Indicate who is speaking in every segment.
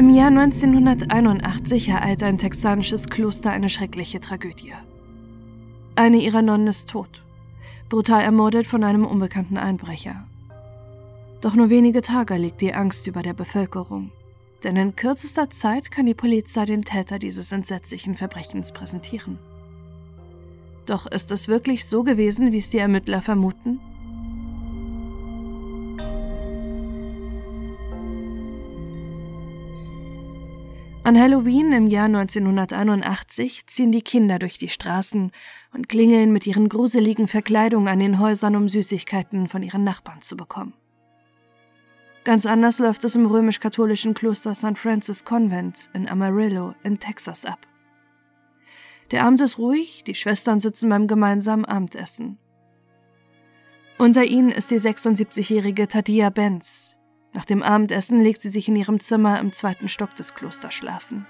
Speaker 1: Im Jahr 1981 ereilt ein texanisches Kloster eine schreckliche Tragödie. Eine ihrer Nonnen ist tot, brutal ermordet von einem unbekannten Einbrecher. Doch nur wenige Tage liegt die Angst über der Bevölkerung, denn in kürzester Zeit kann die Polizei den Täter dieses entsetzlichen Verbrechens präsentieren. Doch ist es wirklich so gewesen, wie es die Ermittler vermuten? An Halloween im Jahr 1981 ziehen die Kinder durch die Straßen und klingeln mit ihren gruseligen Verkleidungen an den Häusern, um Süßigkeiten von ihren Nachbarn zu bekommen. Ganz anders läuft es im römisch-katholischen Kloster St. Francis Convent in Amarillo in Texas ab. Der Abend ist ruhig, die Schwestern sitzen beim gemeinsamen Abendessen. Unter ihnen ist die 76-jährige Tadia Benz, nach dem Abendessen legt sie sich in ihrem Zimmer im zweiten Stock des Klosters schlafen.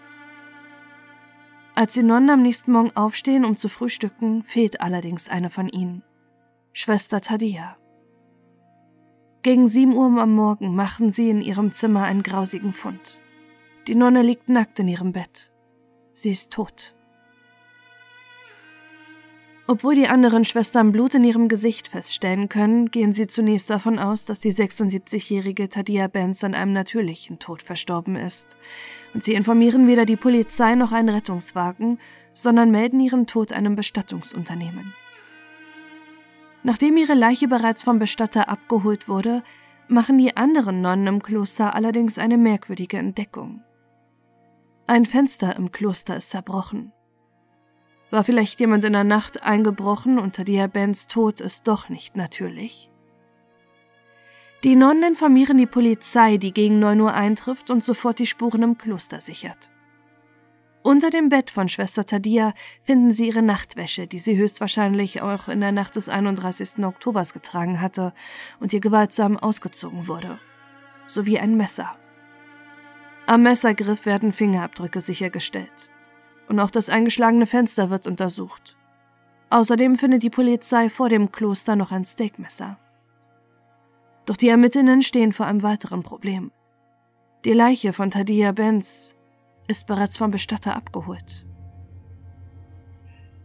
Speaker 1: Als die Nonnen am nächsten Morgen aufstehen, um zu frühstücken, fehlt allerdings eine von ihnen. Schwester Tadia. Gegen sieben Uhr am Morgen machen sie in ihrem Zimmer einen grausigen Fund. Die Nonne liegt nackt in ihrem Bett. Sie ist tot. Obwohl die anderen Schwestern Blut in ihrem Gesicht feststellen können, gehen sie zunächst davon aus, dass die 76-jährige Tadia Benz an einem natürlichen Tod verstorben ist. Und sie informieren weder die Polizei noch einen Rettungswagen, sondern melden ihren Tod einem Bestattungsunternehmen. Nachdem ihre Leiche bereits vom Bestatter abgeholt wurde, machen die anderen Nonnen im Kloster allerdings eine merkwürdige Entdeckung. Ein Fenster im Kloster ist zerbrochen. War vielleicht jemand in der Nacht eingebrochen unter die Herr Bens Tod ist doch nicht natürlich? Die Nonnen informieren die Polizei, die gegen 9 Uhr eintrifft und sofort die Spuren im Kloster sichert. Unter dem Bett von Schwester Tadia finden sie ihre Nachtwäsche, die sie höchstwahrscheinlich auch in der Nacht des 31. Oktobers getragen hatte und ihr gewaltsam ausgezogen wurde, sowie ein Messer. Am Messergriff werden Fingerabdrücke sichergestellt und auch das eingeschlagene Fenster wird untersucht. Außerdem findet die Polizei vor dem Kloster noch ein Steakmesser. Doch die Ermittlerinnen stehen vor einem weiteren Problem. Die Leiche von Tadia Benz ist bereits vom Bestatter abgeholt.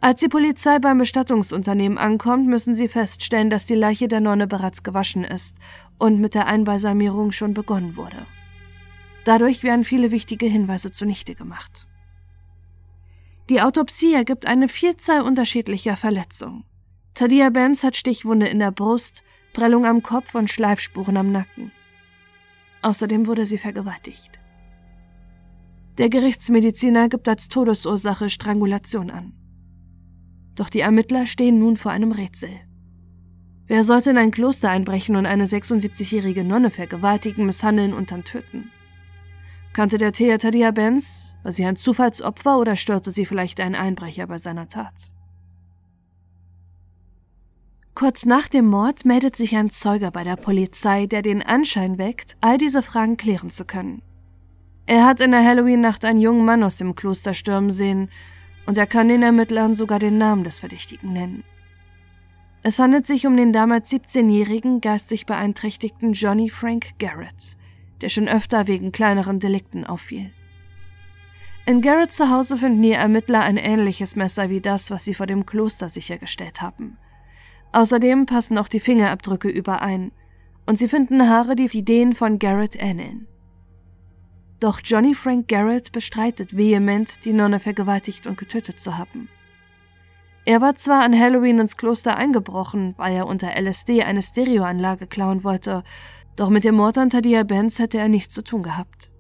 Speaker 1: Als die Polizei beim Bestattungsunternehmen ankommt, müssen sie feststellen, dass die Leiche der Nonne bereits gewaschen ist und mit der Einbalsamierung schon begonnen wurde. Dadurch werden viele wichtige Hinweise zunichte gemacht. Die Autopsie ergibt eine Vielzahl unterschiedlicher Verletzungen. Tadia Benz hat Stichwunde in der Brust, Prellung am Kopf und Schleifspuren am Nacken. Außerdem wurde sie vergewaltigt. Der Gerichtsmediziner gibt als Todesursache Strangulation an. Doch die Ermittler stehen nun vor einem Rätsel. Wer sollte in ein Kloster einbrechen und eine 76-jährige Nonne vergewaltigen, misshandeln und dann töten? Kannte der Thea Tadia Benz? War sie ein Zufallsopfer oder störte sie vielleicht einen Einbrecher bei seiner Tat? Kurz nach dem Mord meldet sich ein Zeuge bei der Polizei, der den Anschein weckt, all diese Fragen klären zu können. Er hat in der Halloween-Nacht einen jungen Mann aus dem Kloster stürmen sehen und er kann den Ermittlern sogar den Namen des Verdächtigen nennen. Es handelt sich um den damals 17-jährigen geistig beeinträchtigten Johnny Frank Garrett, der schon öfter wegen kleineren Delikten auffiel. In Garrett zu Hause finden die Ermittler ein ähnliches Messer wie das, was sie vor dem Kloster sichergestellt haben. Außerdem passen auch die Fingerabdrücke überein und sie finden Haare, die denen von Garrett ähneln. Doch Johnny Frank Garrett bestreitet vehement, die Nonne vergewaltigt und getötet zu haben. Er war zwar an Halloween ins Kloster eingebrochen, weil er unter LSD eine Stereoanlage klauen wollte, doch mit dem Mord an Tadia Benz hätte er nichts zu tun gehabt.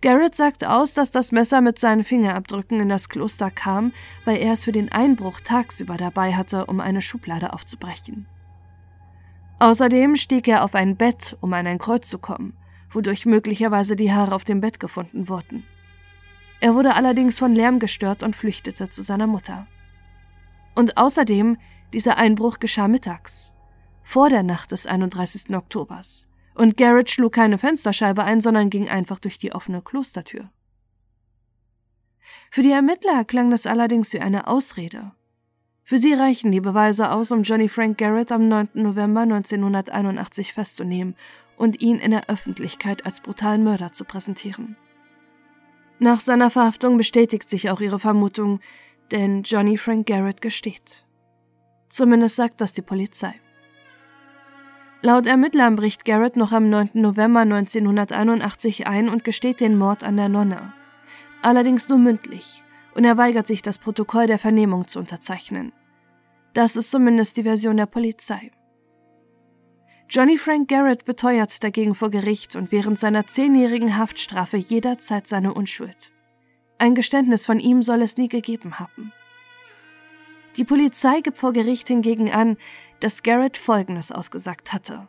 Speaker 1: Garrett sagt aus, dass das Messer mit seinen Fingerabdrücken in das Kloster kam, weil er es für den Einbruch tagsüber dabei hatte, um eine Schublade aufzubrechen. Außerdem stieg er auf ein Bett, um an ein Kreuz zu kommen, wodurch möglicherweise die Haare auf dem Bett gefunden wurden. Er wurde allerdings von Lärm gestört und flüchtete zu seiner Mutter. Und außerdem, dieser Einbruch geschah mittags, vor der Nacht des 31. Oktobers. Und Garrett schlug keine Fensterscheibe ein, sondern ging einfach durch die offene Klostertür. Für die Ermittler klang das allerdings wie eine Ausrede. Für sie reichen die Beweise aus, um Johnny Frank Garrett am 9. November 1981 festzunehmen und ihn in der Öffentlichkeit als brutalen Mörder zu präsentieren. Nach seiner Verhaftung bestätigt sich auch ihre Vermutung, denn Johnny Frank Garrett gesteht. Zumindest sagt das die Polizei. Laut Ermittlern bricht Garrett noch am 9. November 1981 ein und gesteht den Mord an der Nonne. Allerdings nur mündlich, und er weigert sich, das Protokoll der Vernehmung zu unterzeichnen. Das ist zumindest die Version der Polizei. Johnny Frank Garrett beteuert dagegen vor Gericht und während seiner zehnjährigen Haftstrafe jederzeit seine Unschuld. Ein Geständnis von ihm soll es nie gegeben haben. Die Polizei gibt vor Gericht hingegen an, dass Garrett Folgendes ausgesagt hatte.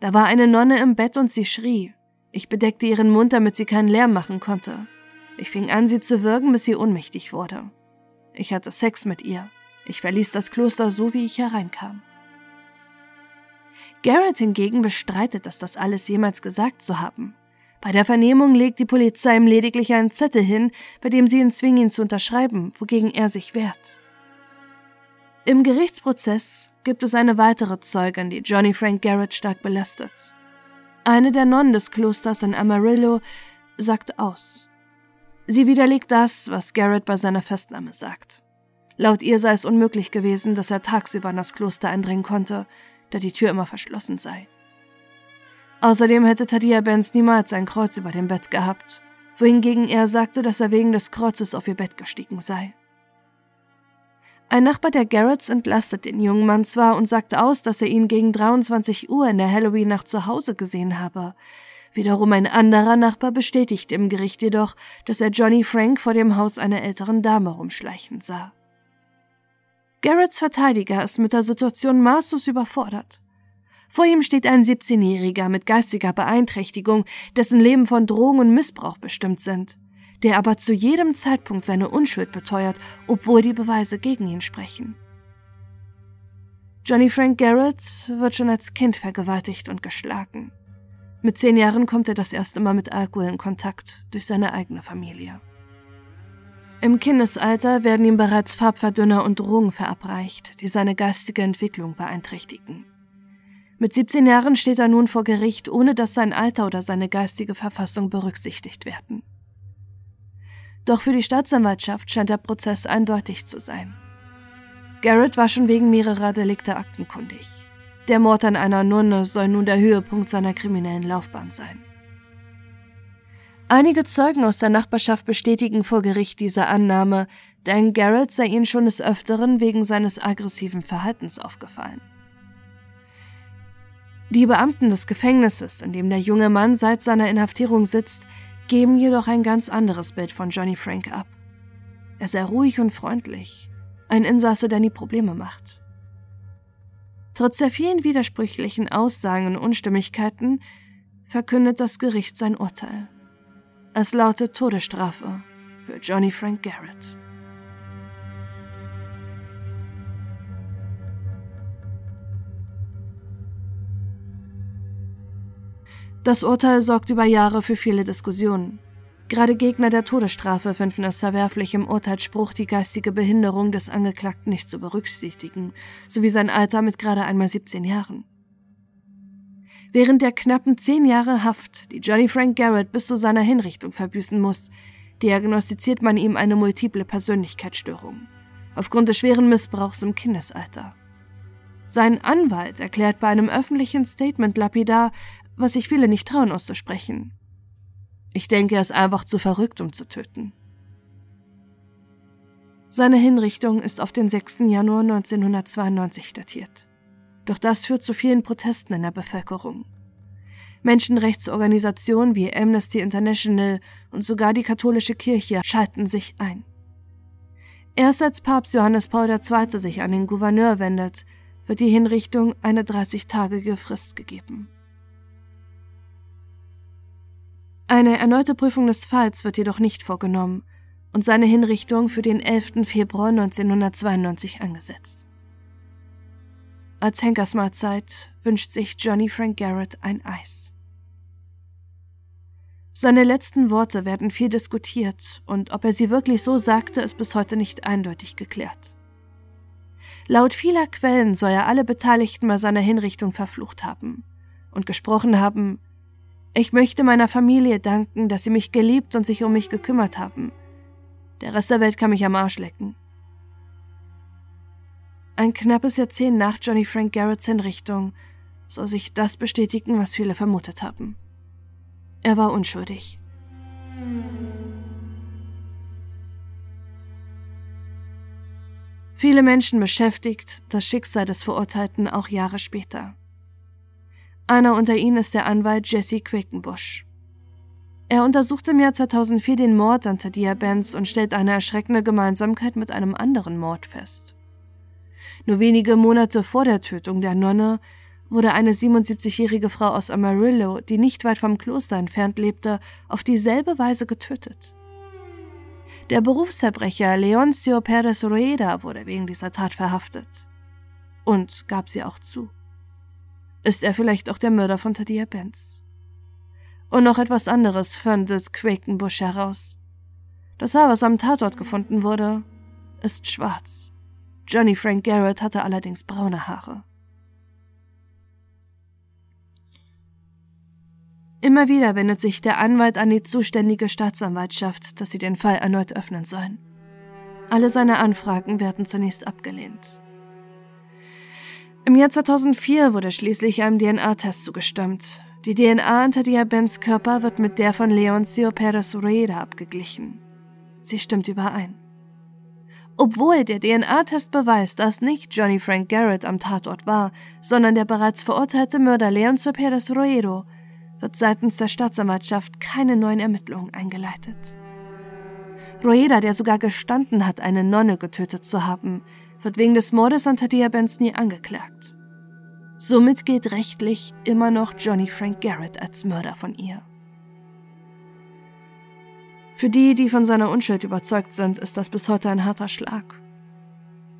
Speaker 1: Da war eine Nonne im Bett und sie schrie. Ich bedeckte ihren Mund, damit sie keinen Lärm machen konnte. Ich fing an, sie zu würgen, bis sie ohnmächtig wurde. Ich hatte Sex mit ihr. Ich verließ das Kloster so, wie ich hereinkam. Garrett hingegen bestreitet, dass das alles jemals gesagt zu haben. Bei der Vernehmung legt die Polizei ihm lediglich einen Zettel hin, bei dem sie ihn zwingen, ihn zu unterschreiben, wogegen er sich wehrt. Im Gerichtsprozess gibt es eine weitere Zeugin, die Johnny Frank Garrett stark belastet. Eine der Nonnen des Klosters in Amarillo sagt aus. Sie widerlegt das, was Garrett bei seiner Festnahme sagt. Laut ihr sei es unmöglich gewesen, dass er tagsüber in das Kloster eindringen konnte, da die Tür immer verschlossen sei. Außerdem hätte Tadia Benz niemals ein Kreuz über dem Bett gehabt, wohingegen er sagte, dass er wegen des Kreuzes auf ihr Bett gestiegen sei. Ein Nachbar der Garretts entlastet den jungen Mann zwar und sagt aus, dass er ihn gegen 23 Uhr in der Halloween-Nacht zu Hause gesehen habe. Wiederum ein anderer Nachbar bestätigt im Gericht jedoch, dass er Johnny Frank vor dem Haus einer älteren Dame rumschleichen sah. Garretts Verteidiger ist mit der Situation maßlos überfordert. Vor ihm steht ein 17-Jähriger mit geistiger Beeinträchtigung, dessen Leben von Drogen und Missbrauch bestimmt sind, der aber zu jedem Zeitpunkt seine Unschuld beteuert, obwohl die Beweise gegen ihn sprechen. Johnny Frank Garrett wird schon als Kind vergewaltigt und geschlagen. Mit zehn Jahren kommt er das erste Mal mit Alkohol in Kontakt durch seine eigene Familie. Im Kindesalter werden ihm bereits Farbverdünner und Drogen verabreicht, die seine geistige Entwicklung beeinträchtigen. Mit 17 Jahren steht er nun vor Gericht, ohne dass sein Alter oder seine geistige Verfassung berücksichtigt werden. Doch für die Staatsanwaltschaft scheint der Prozess eindeutig zu sein. Garrett war schon wegen mehrerer Delikte aktenkundig. Der Mord an einer Nonne soll nun der Höhepunkt seiner kriminellen Laufbahn sein. Einige Zeugen aus der Nachbarschaft bestätigen vor Gericht diese Annahme, denn Garrett sei ihnen schon des Öfteren wegen seines aggressiven Verhaltens aufgefallen. Die Beamten des Gefängnisses, in dem der junge Mann seit seiner Inhaftierung sitzt, geben jedoch ein ganz anderes Bild von Johnny Frank ab. Er sei ruhig und freundlich, ein Insasse, der nie Probleme macht. Trotz der vielen widersprüchlichen Aussagen und Unstimmigkeiten verkündet das Gericht sein Urteil. Es lautet Todesstrafe für Johnny Frank Garrett. Das Urteil sorgt über Jahre für viele Diskussionen. Gerade Gegner der Todesstrafe finden es verwerflich, im Urteilsspruch die geistige Behinderung des Angeklagten nicht zu berücksichtigen, sowie sein Alter mit gerade einmal 17 Jahren. Während der knappen zehn Jahre Haft, die Johnny Frank Garrett bis zu seiner Hinrichtung verbüßen muss, diagnostiziert man ihm eine multiple Persönlichkeitsstörung aufgrund des schweren Missbrauchs im Kindesalter. Sein Anwalt erklärt bei einem öffentlichen Statement lapidar, was sich viele nicht trauen auszusprechen. Ich denke, er ist einfach zu verrückt, um zu töten. Seine Hinrichtung ist auf den 6. Januar 1992 datiert. Doch das führt zu vielen Protesten in der Bevölkerung. Menschenrechtsorganisationen wie Amnesty International und sogar die katholische Kirche schalten sich ein. Erst als Papst Johannes Paul II. sich an den Gouverneur wendet, wird die Hinrichtung eine 30-tägige Frist gegeben. Eine erneute Prüfung des Falls wird jedoch nicht vorgenommen und seine Hinrichtung für den 11. Februar 1992 angesetzt. Als Henkersmahlzeit wünscht sich Johnny Frank Garrett ein Eis. Seine letzten Worte werden viel diskutiert und ob er sie wirklich so sagte, ist bis heute nicht eindeutig geklärt. Laut vieler Quellen soll er alle Beteiligten bei seiner Hinrichtung verflucht haben und gesprochen haben, ich möchte meiner Familie danken, dass sie mich geliebt und sich um mich gekümmert haben. Der Rest der Welt kann mich am Arsch lecken. Ein knappes Jahrzehnt nach Johnny Frank Garretts Hinrichtung soll sich das bestätigen, was viele vermutet haben. Er war unschuldig. Viele Menschen beschäftigt das Schicksal des Verurteilten auch Jahre später. Einer unter ihnen ist der Anwalt Jesse Quakenbush. Er untersucht im Jahr 2004 den Mord an Tadia Benz und stellt eine erschreckende Gemeinsamkeit mit einem anderen Mord fest. Nur wenige Monate vor der Tötung der Nonne wurde eine 77-jährige Frau aus Amarillo, die nicht weit vom Kloster entfernt lebte, auf dieselbe Weise getötet. Der Berufsverbrecher Leoncio Pérez Rueda wurde wegen dieser Tat verhaftet. Und gab sie auch zu. Ist er vielleicht auch der Mörder von Tadia Benz? Und noch etwas anderes findet Quakenbush heraus. Das Haar, was am Tatort gefunden wurde, ist schwarz. Johnny Frank Garrett hatte allerdings braune Haare. Immer wieder wendet sich der Anwalt an die zuständige Staatsanwaltschaft, dass sie den Fall erneut öffnen sollen. Alle seine Anfragen werden zunächst abgelehnt. Im Jahr 2004 wurde schließlich einem DNA-Test zugestimmt. Die DNA unter Diabens Körper wird mit der von Leoncio Perez Rueda abgeglichen. Sie stimmt überein. Obwohl der DNA-Test beweist, dass nicht Johnny Frank Garrett am Tatort war, sondern der bereits verurteilte Mörder Leoncio Perez Ruedo, wird seitens der Staatsanwaltschaft keine neuen Ermittlungen eingeleitet. Rueda, der sogar gestanden hat, eine Nonne getötet zu haben, wird wegen des Mordes an Tadia nie angeklagt. Somit gilt rechtlich immer noch Johnny Frank Garrett als Mörder von ihr. Für die, die von seiner Unschuld überzeugt sind, ist das bis heute ein harter Schlag.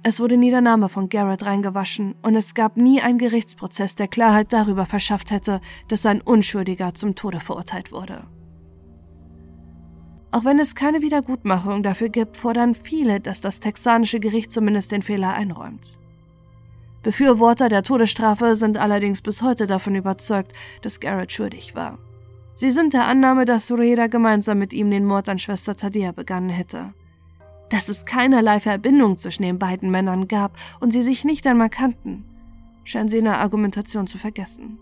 Speaker 1: Es wurde nie der Name von Garrett reingewaschen und es gab nie einen Gerichtsprozess, der Klarheit darüber verschafft hätte, dass ein Unschuldiger zum Tode verurteilt wurde. Auch wenn es keine Wiedergutmachung dafür gibt, fordern viele, dass das texanische Gericht zumindest den Fehler einräumt. Befürworter der Todesstrafe sind allerdings bis heute davon überzeugt, dass Garrett schuldig war. Sie sind der Annahme, dass Rueda gemeinsam mit ihm den Mord an Schwester Tadia begangen hätte. Dass es keinerlei Verbindung zwischen den beiden Männern gab und sie sich nicht einmal kannten, scheinen sie in der Argumentation zu vergessen.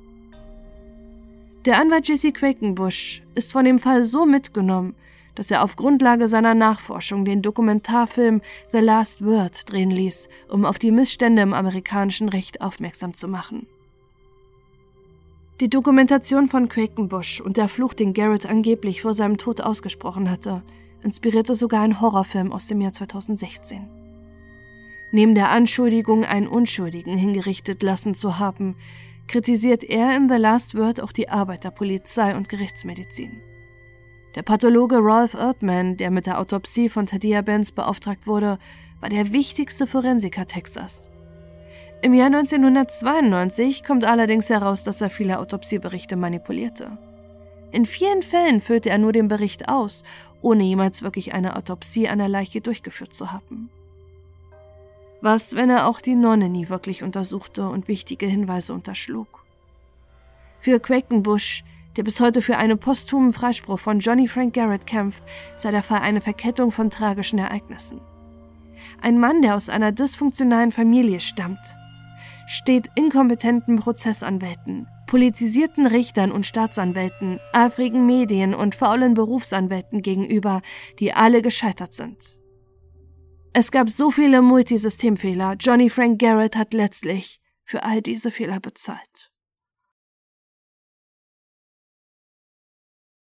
Speaker 1: Der Anwalt Jesse Quakenbush ist von dem Fall so mitgenommen, dass er auf Grundlage seiner Nachforschung den Dokumentarfilm The Last Word drehen ließ, um auf die Missstände im amerikanischen Recht aufmerksam zu machen. Die Dokumentation von Quakenbush und der Fluch, den Garrett angeblich vor seinem Tod ausgesprochen hatte, inspirierte sogar einen Horrorfilm aus dem Jahr 2016. Neben der Anschuldigung, einen Unschuldigen hingerichtet lassen zu haben, kritisiert er in The Last Word auch die Arbeit der Polizei und Gerichtsmedizin. Der Pathologe Rolf Erdman, der mit der Autopsie von Tadia Benz beauftragt wurde, war der wichtigste Forensiker Texas. Im Jahr 1992 kommt allerdings heraus, dass er viele Autopsieberichte manipulierte. In vielen Fällen füllte er nur den Bericht aus, ohne jemals wirklich eine Autopsie einer Leiche durchgeführt zu haben. Was, wenn er auch die Nonne nie wirklich untersuchte und wichtige Hinweise unterschlug? Für Quakenbush der bis heute für einen posthumen Freispruch von Johnny Frank Garrett kämpft, sei der Fall eine Verkettung von tragischen Ereignissen. Ein Mann, der aus einer dysfunktionalen Familie stammt, steht inkompetenten Prozessanwälten, politisierten Richtern und Staatsanwälten, eifrigen Medien und faulen Berufsanwälten gegenüber, die alle gescheitert sind. Es gab so viele Multisystemfehler, Johnny Frank Garrett hat letztlich für all diese Fehler bezahlt.